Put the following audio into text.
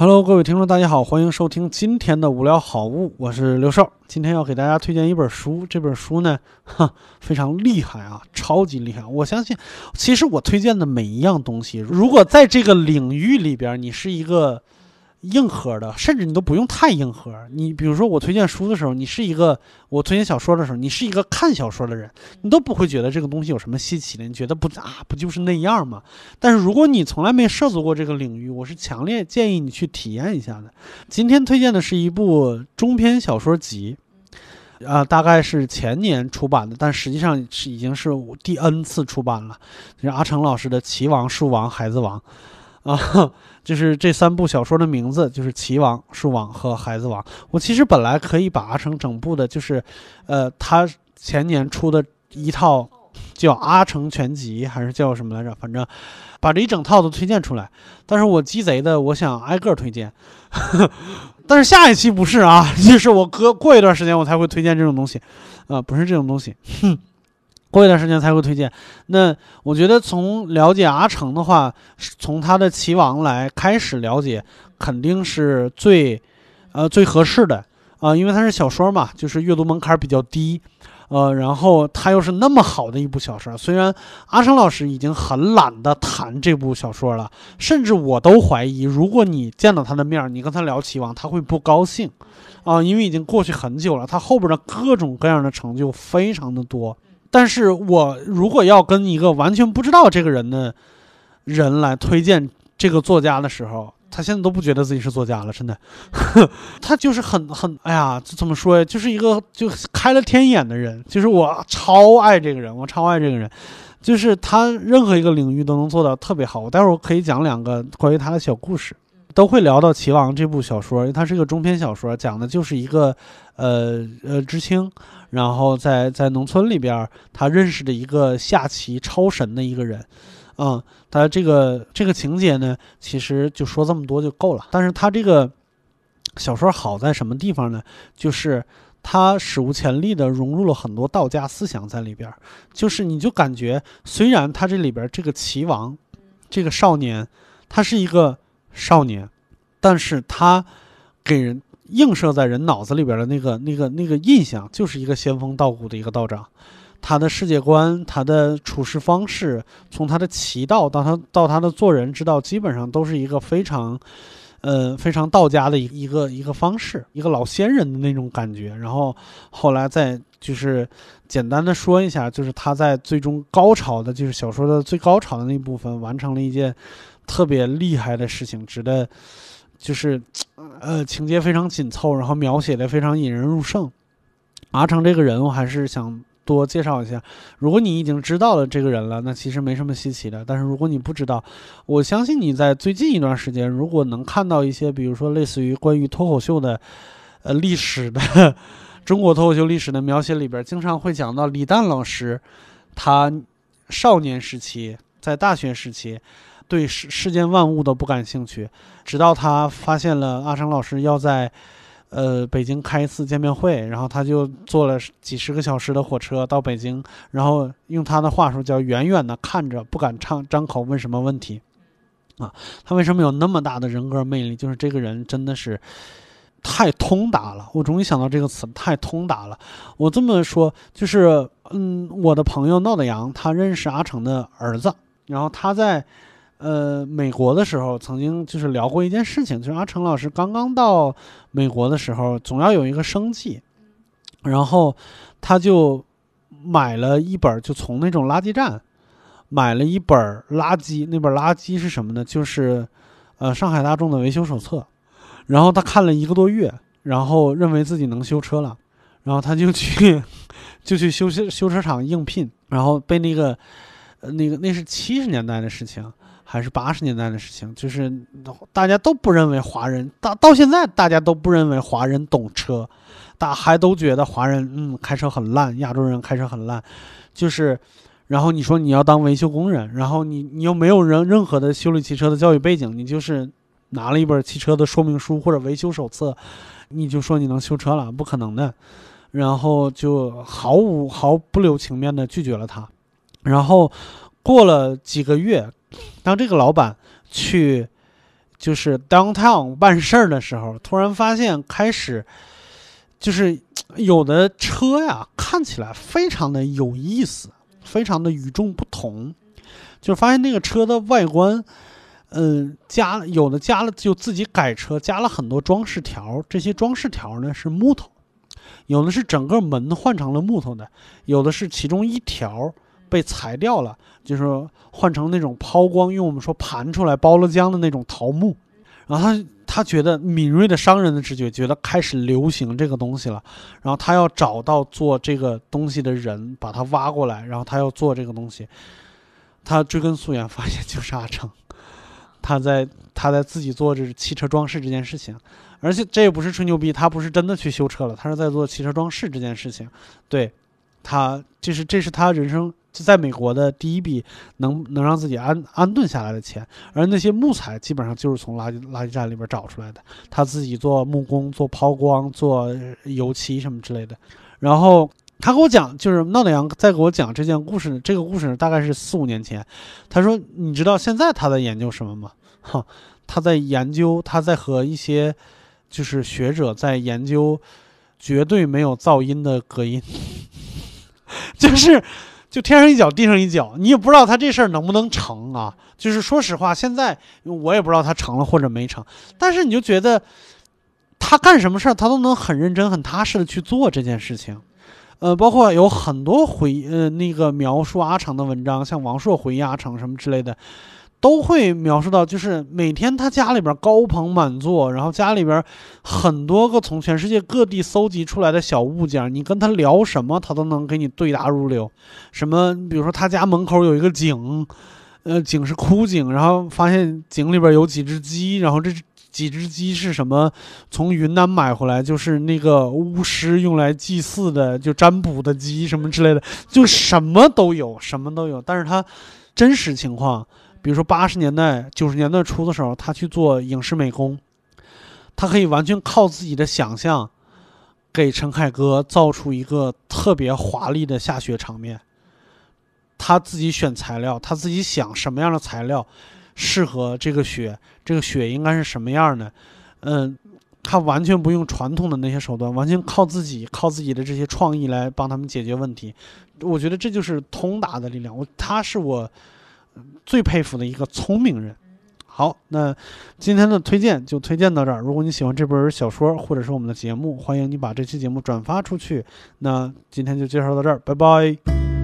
Hello，各位听众，大家好，欢迎收听今天的无聊好物，我是刘少。今天要给大家推荐一本书，这本书呢，哈，非常厉害啊，超级厉害。我相信，其实我推荐的每一样东西，如果在这个领域里边，你是一个。硬核的，甚至你都不用太硬核。你比如说，我推荐书的时候，你是一个；我推荐小说的时候，你是一个看小说的人，你都不会觉得这个东西有什么稀奇的。你觉得不啊，不就是那样吗？但是如果你从来没涉足过这个领域，我是强烈建议你去体验一下的。今天推荐的是一部中篇小说集，啊，大概是前年出版的，但实际上是已经是第 N 次出版了。是阿成老师的《棋王、树王、孩子王》，啊。就是这三部小说的名字，就是《棋王》《树王》和《孩子王》。我其实本来可以把阿成整部的，就是，呃，他前年出的一套叫《阿成全集》，还是叫什么来着？反正把这一整套都推荐出来。但是我鸡贼的，我想挨个推荐。但是下一期不是啊，就是我隔过一段时间我才会推荐这种东西，啊，不是这种东西。哼。过一段时间才会推荐。那我觉得从了解阿成的话，从他的棋王来开始了解，肯定是最，呃，最合适的啊，因为他是小说嘛，就是阅读门槛比较低，呃，然后他又是那么好的一部小说。虽然阿成老师已经很懒得谈这部小说了，甚至我都怀疑，如果你见到他的面，你跟他聊棋王，他会不高兴，啊，因为已经过去很久了，他后边的各种各样的成就非常的多。但是我如果要跟一个完全不知道这个人的人来推荐这个作家的时候，他现在都不觉得自己是作家了，真的，他就是很很哎呀，怎么说呀？就是一个就开了天眼的人，就是我超爱这个人，我超爱这个人，就是他任何一个领域都能做到特别好。我待会儿可以讲两个关于他的小故事，都会聊到《齐王》这部小说，因为它是一个中篇小说，讲的就是一个呃呃知青。然后在在农村里边，他认识的一个下棋超神的一个人，嗯，他这个这个情节呢，其实就说这么多就够了。但是他这个小说好在什么地方呢？就是他史无前例的融入了很多道家思想在里边。就是你就感觉，虽然他这里边这个齐王，这个少年，他是一个少年，但是他给人。映射在人脑子里边的那个、那个、那个印象，就是一个仙风道骨的一个道长，他的世界观、他的处事方式，从他的棋道到他到他的做人之道，基本上都是一个非常，呃，非常道家的一一个一个方式，一个老仙人的那种感觉。然后后来再就是简单的说一下，就是他在最终高潮的，就是小说的最高潮的那部分，完成了一件特别厉害的事情，值得。就是，呃，情节非常紧凑，然后描写的非常引人入胜。阿成这个人，我还是想多介绍一下。如果你已经知道了这个人了，那其实没什么稀奇的。但是如果你不知道，我相信你在最近一段时间，如果能看到一些，比如说类似于关于脱口秀的，呃，历史的 中国脱口秀历史的描写里边，经常会讲到李诞老师，他少年时期在大学时期。对世世间万物都不感兴趣，直到他发现了阿成老师要在，呃，北京开一次见面会，然后他就坐了几十个小时的火车到北京，然后用他的话说叫远远的看着，不敢唱张口问什么问题，啊，他为什么有那么大的人格魅力？就是这个人真的是太通达了。我终于想到这个词，太通达了。我这么说就是，嗯，我的朋友闹的阳，他认识阿成的儿子，然后他在。呃，美国的时候曾经就是聊过一件事情，就是阿成老师刚刚到美国的时候，总要有一个生计，然后他就买了一本，就从那种垃圾站买了一本垃圾，那本垃圾是什么呢？就是呃上海大众的维修手册，然后他看了一个多月，然后认为自己能修车了，然后他就去就去修修修车厂应聘，然后被那个呃那个那是七十年代的事情。还是八十年代的事情，就是大家都不认为华人到到现在，大家都不认为华人懂车，大还都觉得华人嗯开车很烂，亚洲人开车很烂，就是，然后你说你要当维修工人，然后你你又没有任任何的修理汽车的教育背景，你就是拿了一本汽车的说明书或者维修手册，你就说你能修车了，不可能的，然后就毫无毫不留情面的拒绝了他，然后过了几个月。当这个老板去就是 downtown 办事儿的时候，突然发现开始就是有的车呀，看起来非常的有意思，非常的与众不同，就发现那个车的外观。嗯，加有的加了就自己改车，加了很多装饰条。这些装饰条呢是木头，有的是整个门换成了木头的，有的是其中一条被裁掉了，就是换成那种抛光，用我们说盘出来包了浆的那种桃木。然后他他觉得敏锐的商人的直觉觉得开始流行这个东西了，然后他要找到做这个东西的人，把他挖过来，然后他要做这个东西。他追根溯源，发现就是阿成。他在他在自己做这汽车装饰这件事情，而且这也不是吹牛逼，他不是真的去修车了，他是在做汽车装饰这件事情。对，他就是这是他人生就在美国的第一笔能能让自己安安顿下来的钱，而那些木材基本上就是从垃圾垃圾站里边找出来的。他自己做木工、做抛光、做油漆什么之类的。然后他给我讲，就是闹点阳在给我讲这件故事，这个故事大概是四五年前。他说：“你知道现在他在研究什么吗？”哈，他在研究，他在和一些就是学者在研究绝对没有噪音的隔音，就是就天上一脚地上一脚，你也不知道他这事儿能不能成啊。就是说实话，现在我也不知道他成了或者没成，但是你就觉得他干什么事儿，他都能很认真、很踏实的去做这件事情。呃，包括有很多回呃那个描述阿成的文章，像王朔回忆阿成什么之类的。都会描述到，就是每天他家里边高朋满座，然后家里边很多个从全世界各地搜集出来的小物件，你跟他聊什么，他都能给你对答如流。什么，比如说他家门口有一个井，呃，井是枯井，然后发现井里边有几只鸡，然后这几只鸡是什么？从云南买回来，就是那个巫师用来祭祀的，就占卜的鸡什么之类的，就什么都有，什么都有。但是他真实情况。比如说八十年代、九十年代初的时候，他去做影视美工，他可以完全靠自己的想象，给陈凯歌造出一个特别华丽的下雪场面。他自己选材料，他自己想什么样的材料适合这个雪，这个雪应该是什么样的。嗯，他完全不用传统的那些手段，完全靠自己，靠自己的这些创意来帮他们解决问题。我觉得这就是通达的力量。我，他是我。最佩服的一个聪明人。好，那今天的推荐就推荐到这儿。如果你喜欢这本小说或者是我们的节目，欢迎你把这期节目转发出去。那今天就介绍到这儿，拜拜。